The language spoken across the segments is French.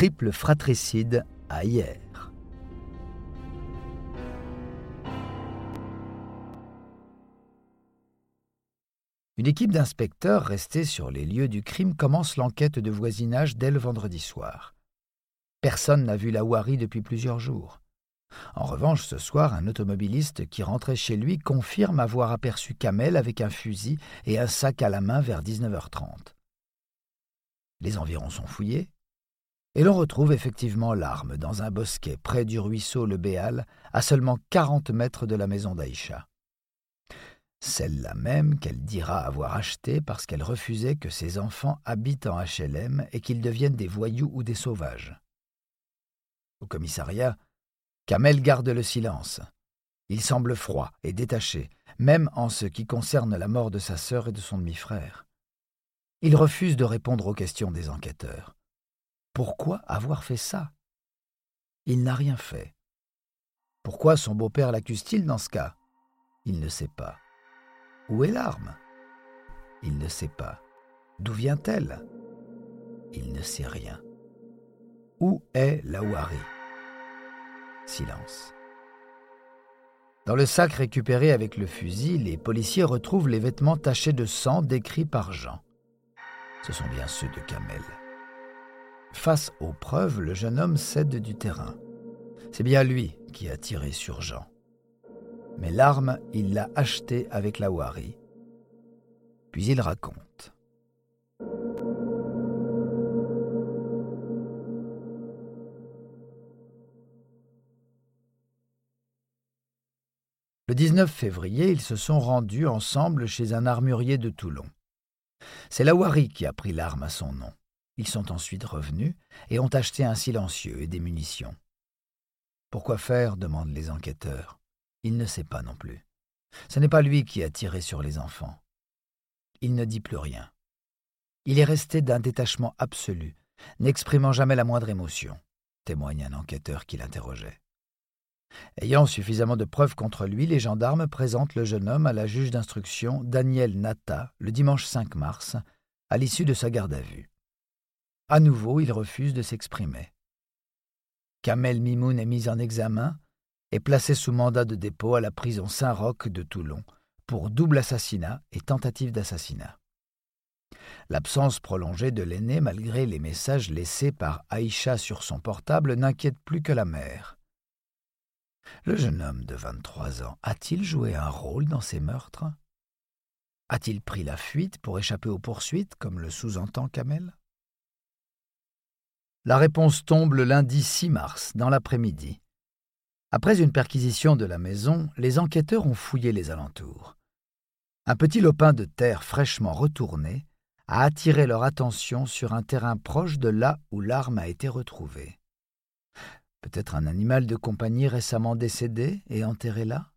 Triple fratricide à hier. Une équipe d'inspecteurs restés sur les lieux du crime commence l'enquête de voisinage dès le vendredi soir. Personne n'a vu la Wari depuis plusieurs jours. En revanche, ce soir, un automobiliste qui rentrait chez lui confirme avoir aperçu Kamel avec un fusil et un sac à la main vers 19h30. Les environs sont fouillés, et l'on retrouve effectivement l'arme dans un bosquet près du ruisseau Le Béal, à seulement 40 mètres de la maison d'Aïcha. Celle-là même qu'elle dira avoir achetée parce qu'elle refusait que ses enfants habitent en HLM et qu'ils deviennent des voyous ou des sauvages. Au commissariat, Kamel garde le silence. Il semble froid et détaché, même en ce qui concerne la mort de sa sœur et de son demi-frère. Il refuse de répondre aux questions des enquêteurs. Pourquoi avoir fait ça? Il n'a rien fait. Pourquoi son beau-père l'accuse-t-il dans ce cas? Il ne sait pas. Où est l'arme? Il ne sait pas. D'où vient-elle? Il ne sait rien. Où est la Ouari Silence. Dans le sac récupéré avec le fusil, les policiers retrouvent les vêtements tachés de sang décrits par Jean. Ce sont bien ceux de Kamel. Face aux preuves, le jeune homme cède du terrain. C'est bien lui qui a tiré sur Jean. Mais l'arme, il l'a achetée avec la Wari. Puis il raconte. Le 19 février, ils se sont rendus ensemble chez un armurier de Toulon. C'est Lawari qui a pris l'arme à son nom. Ils sont ensuite revenus et ont acheté un silencieux et des munitions. Pourquoi faire? demandent les enquêteurs. Il ne sait pas non plus. Ce n'est pas lui qui a tiré sur les enfants. Il ne dit plus rien. Il est resté d'un détachement absolu, n'exprimant jamais la moindre émotion, témoigne un enquêteur qui l'interrogeait. Ayant suffisamment de preuves contre lui, les gendarmes présentent le jeune homme à la juge d'instruction Daniel Nata le dimanche 5 mars, à l'issue de sa garde à vue. À nouveau, il refuse de s'exprimer. Kamel Mimoun est mis en examen et placé sous mandat de dépôt à la prison Saint-Roch de Toulon pour double assassinat et tentative d'assassinat. L'absence prolongée de l'aîné, malgré les messages laissés par Aïcha sur son portable, n'inquiète plus que la mère. Le jeune homme de vingt-trois ans a-t-il joué un rôle dans ces meurtres? A-t-il pris la fuite pour échapper aux poursuites, comme le sous-entend Kamel? La réponse tombe le lundi 6 mars, dans l'après-midi. Après une perquisition de la maison, les enquêteurs ont fouillé les alentours. Un petit lopin de terre fraîchement retourné a attiré leur attention sur un terrain proche de là où l'arme a été retrouvée. Peut-être un animal de compagnie récemment décédé et enterré là?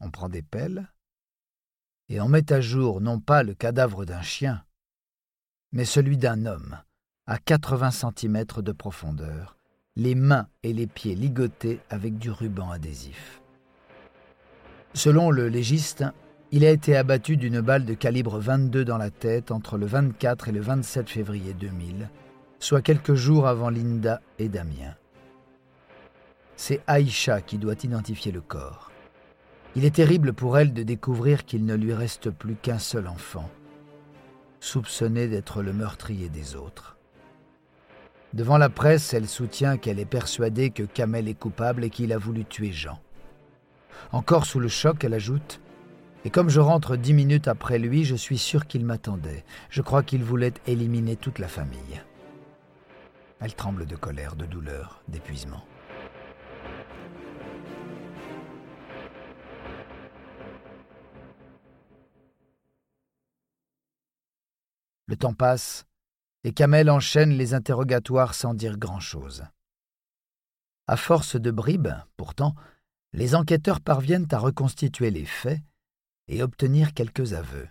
On prend des pelles et on met à jour non pas le cadavre d'un chien, mais celui d'un homme, à 80 cm de profondeur, les mains et les pieds ligotés avec du ruban adhésif. Selon le légiste, il a été abattu d'une balle de calibre 22 dans la tête entre le 24 et le 27 février 2000, soit quelques jours avant Linda et Damien. C'est Aïcha qui doit identifier le corps. Il est terrible pour elle de découvrir qu'il ne lui reste plus qu'un seul enfant, soupçonné d'être le meurtrier des autres. Devant la presse, elle soutient qu'elle est persuadée que Kamel est coupable et qu'il a voulu tuer Jean. Encore sous le choc, elle ajoute Et comme je rentre dix minutes après lui, je suis sûre qu'il m'attendait. Je crois qu'il voulait éliminer toute la famille. Elle tremble de colère, de douleur, d'épuisement. Le temps passe, et Kamel enchaîne les interrogatoires sans dire grand-chose. À force de bribes, pourtant, les enquêteurs parviennent à reconstituer les faits et obtenir quelques aveux.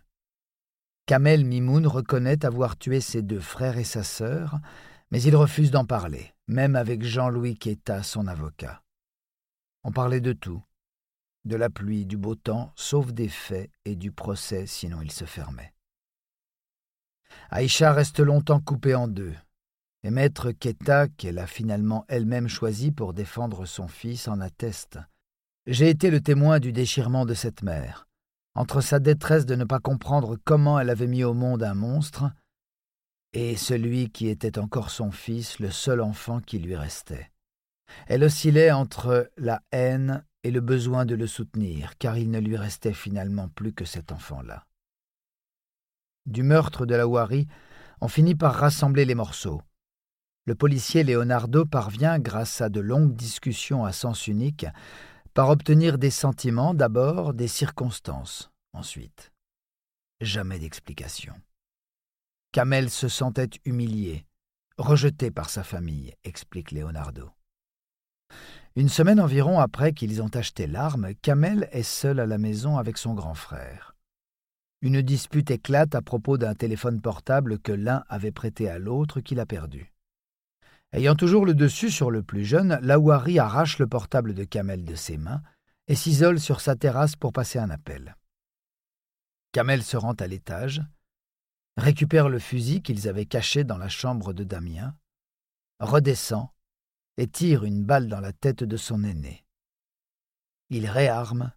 Kamel Mimoun reconnaît avoir tué ses deux frères et sa sœur, mais il refuse d'en parler, même avec Jean-Louis Quetta, son avocat. On parlait de tout, de la pluie, du beau temps, sauf des faits et du procès, sinon il se fermait. Aïcha reste longtemps coupée en deux. et maître Keta, qu'elle a finalement elle-même choisi pour défendre son fils, en atteste. J'ai été le témoin du déchirement de cette mère, entre sa détresse de ne pas comprendre comment elle avait mis au monde un monstre, et celui qui était encore son fils, le seul enfant qui lui restait. Elle oscillait entre la haine et le besoin de le soutenir, car il ne lui restait finalement plus que cet enfant-là. Du meurtre de la Wari, on finit par rassembler les morceaux. Le policier Leonardo parvient, grâce à de longues discussions à sens unique, par obtenir des sentiments d'abord, des circonstances ensuite. Jamais d'explication. Kamel se sentait humilié, rejeté par sa famille, explique Leonardo. Une semaine environ après qu'ils ont acheté l'arme, Kamel est seul à la maison avec son grand frère. Une dispute éclate à propos d'un téléphone portable que l'un avait prêté à l'autre qu'il a perdu. Ayant toujours le dessus sur le plus jeune, Lawari arrache le portable de Kamel de ses mains et s'isole sur sa terrasse pour passer un appel. Kamel se rend à l'étage, récupère le fusil qu'ils avaient caché dans la chambre de Damien, redescend et tire une balle dans la tête de son aîné. Il réarme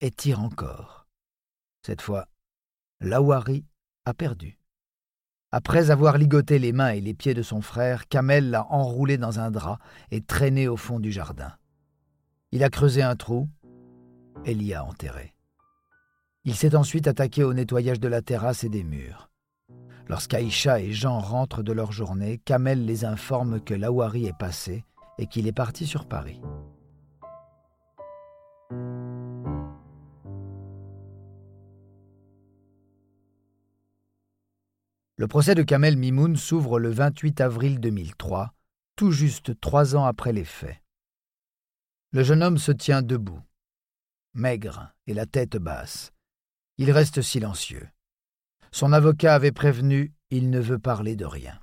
et tire encore. Cette fois, Lawari a perdu. Après avoir ligoté les mains et les pieds de son frère, Kamel l'a enroulé dans un drap et traîné au fond du jardin. Il a creusé un trou et l'y a enterré. Il s'est ensuite attaqué au nettoyage de la terrasse et des murs. Lorsqu'Aïcha et Jean rentrent de leur journée, Kamel les informe que Lawari est passé et qu'il est parti sur Paris. Le procès de Kamel Mimoun s'ouvre le 28 avril 2003, tout juste trois ans après les faits. Le jeune homme se tient debout, maigre et la tête basse. Il reste silencieux. Son avocat avait prévenu il ne veut parler de rien.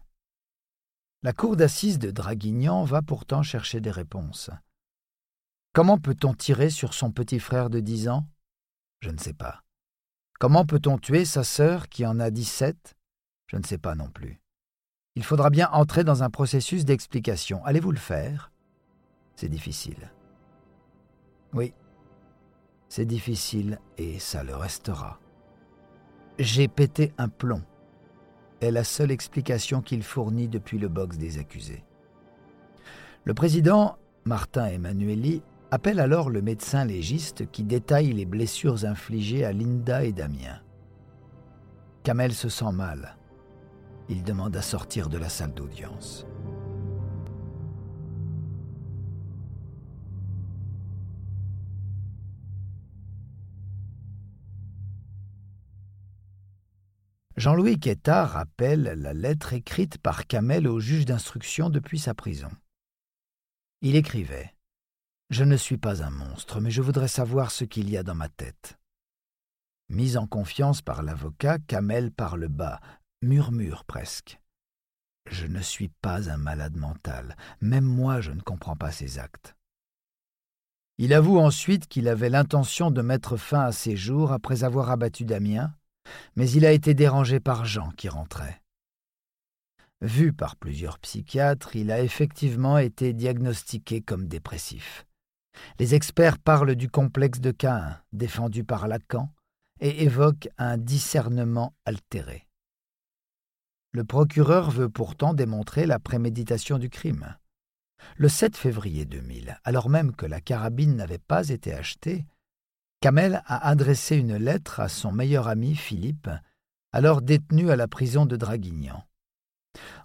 La cour d'assises de Draguignan va pourtant chercher des réponses. Comment peut-on tirer sur son petit frère de dix ans? Je ne sais pas. Comment peut-on tuer sa sœur qui en a dix-sept? Je ne sais pas non plus. Il faudra bien entrer dans un processus d'explication. Allez-vous le faire? C'est difficile. Oui, c'est difficile et ça le restera. J'ai pété un plomb est la seule explication qu'il fournit depuis le box des accusés. Le président, Martin Emmanueli, appelle alors le médecin légiste qui détaille les blessures infligées à Linda et Damien. Kamel se sent mal. Il demande à sortir de la salle d'audience. Jean-Louis Quetta rappelle la lettre écrite par Kamel au juge d'instruction depuis sa prison. Il écrivait Je ne suis pas un monstre, mais je voudrais savoir ce qu'il y a dans ma tête. Mis en confiance par l'avocat, Kamel parle bas, murmure presque. Je ne suis pas un malade mental, même moi je ne comprends pas ses actes. Il avoue ensuite qu'il avait l'intention de mettre fin à ses jours après avoir abattu Damien, mais il a été dérangé par Jean qui rentrait. Vu par plusieurs psychiatres, il a effectivement été diagnostiqué comme dépressif. Les experts parlent du complexe de Caïn, défendu par Lacan, et évoquent un discernement altéré. Le procureur veut pourtant démontrer la préméditation du crime. Le 7 février 2000, alors même que la carabine n'avait pas été achetée, Kamel a adressé une lettre à son meilleur ami Philippe, alors détenu à la prison de Draguignan.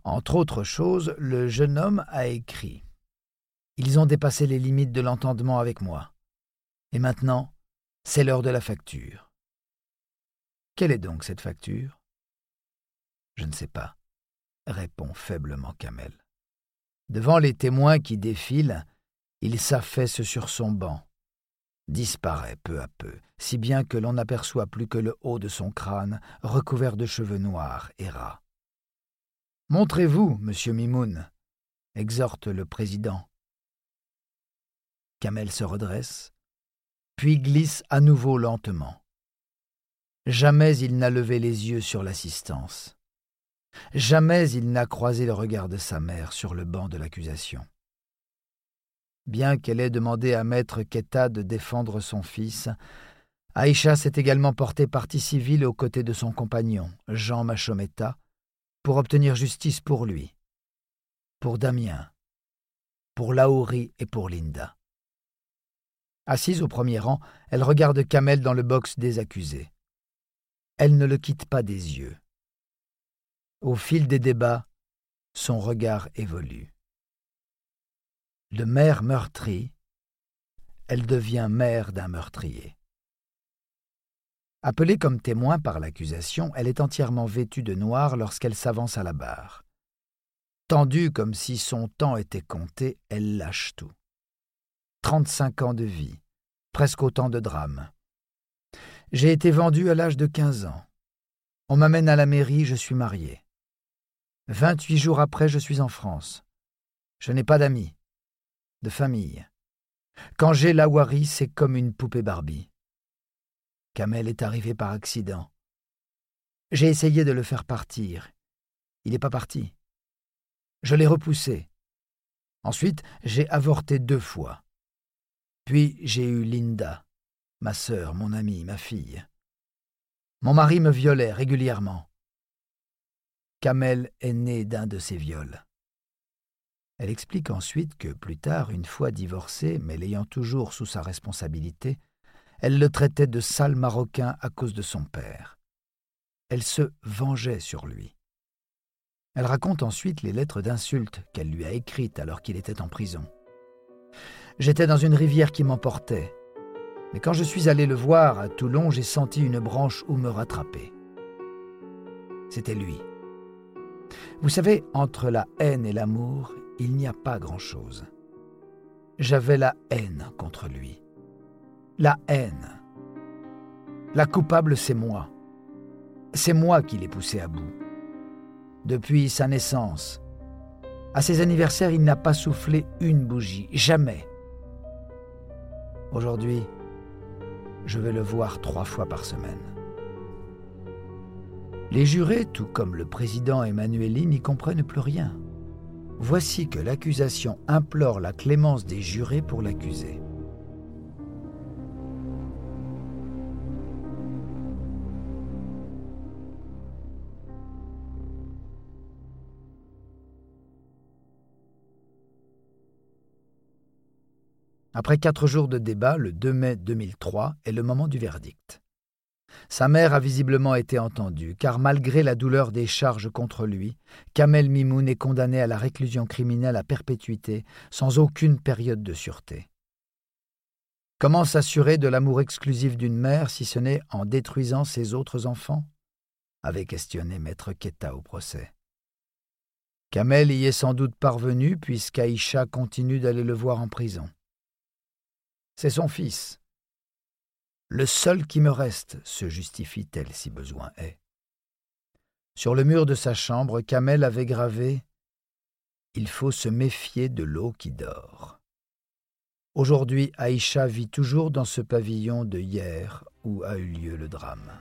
Entre autres choses, le jeune homme a écrit Ils ont dépassé les limites de l'entendement avec moi. Et maintenant, c'est l'heure de la facture. Quelle est donc cette facture? Je ne sais pas, répond faiblement Kamel. Devant les témoins qui défilent, il s'affaisse sur son banc, disparaît peu à peu, si bien que l'on n'aperçoit plus que le haut de son crâne recouvert de cheveux noirs et ras. Montrez-vous, monsieur Mimoun, exhorte le président. Kamel se redresse, puis glisse à nouveau lentement. Jamais il n'a levé les yeux sur l'assistance. Jamais il n'a croisé le regard de sa mère sur le banc de l'accusation. Bien qu'elle ait demandé à maître Keta de défendre son fils, Aïcha s'est également portée partie civile aux côtés de son compagnon, Jean Machometa, pour obtenir justice pour lui, pour Damien, pour Laouri et pour Linda. Assise au premier rang, elle regarde Kamel dans le box des accusés. Elle ne le quitte pas des yeux. Au fil des débats, son regard évolue. De mère meurtrie, elle devient mère d'un meurtrier. Appelée comme témoin par l'accusation, elle est entièrement vêtue de noir lorsqu'elle s'avance à la barre. Tendue comme si son temps était compté, elle lâche tout. Trente-cinq ans de vie, presque autant de drames. J'ai été vendue à l'âge de quinze ans. On m'amène à la mairie, je suis mariée. Vingt-huit jours après, je suis en France. Je n'ai pas d'amis, de famille. Quand j'ai la Wari, c'est comme une poupée Barbie. Kamel est arrivé par accident. J'ai essayé de le faire partir. Il n'est pas parti. Je l'ai repoussé. Ensuite, j'ai avorté deux fois. Puis j'ai eu Linda, ma sœur, mon amie, ma fille. Mon mari me violait régulièrement. Kamel est né d'un de ces viols. Elle explique ensuite que plus tard, une fois divorcée, mais l'ayant toujours sous sa responsabilité, elle le traitait de sale marocain à cause de son père. Elle se vengeait sur lui. Elle raconte ensuite les lettres d'insultes qu'elle lui a écrites alors qu'il était en prison. J'étais dans une rivière qui m'emportait, mais quand je suis allé le voir à Toulon, j'ai senti une branche où me rattraper. C'était lui. Vous savez, entre la haine et l'amour, il n'y a pas grand-chose. J'avais la haine contre lui la haine. La coupable, c'est moi. C'est moi qui l'ai poussé à bout. Depuis sa naissance, à ses anniversaires, il n'a pas soufflé une bougie, jamais. Aujourd'hui, je vais le voir trois fois par semaine. Les jurés, tout comme le président Emmanueli, n'y comprennent plus rien. Voici que l'accusation implore la clémence des jurés pour l'accuser. Après quatre jours de débat, le 2 mai 2003 est le moment du verdict. Sa mère a visiblement été entendue, car malgré la douleur des charges contre lui, Kamel Mimoun est condamné à la réclusion criminelle à perpétuité, sans aucune période de sûreté. Comment s'assurer de l'amour exclusif d'une mère si ce n'est en détruisant ses autres enfants? avait questionné maître Keta au procès. Kamel y est sans doute parvenu puisqu'Aïcha continue d'aller le voir en prison. C'est son fils. Le seul qui me reste, se justifie-t-elle si besoin est. Sur le mur de sa chambre, Kamel avait gravé Il faut se méfier de l'eau qui dort. Aujourd'hui, Aïcha vit toujours dans ce pavillon de hier où a eu lieu le drame.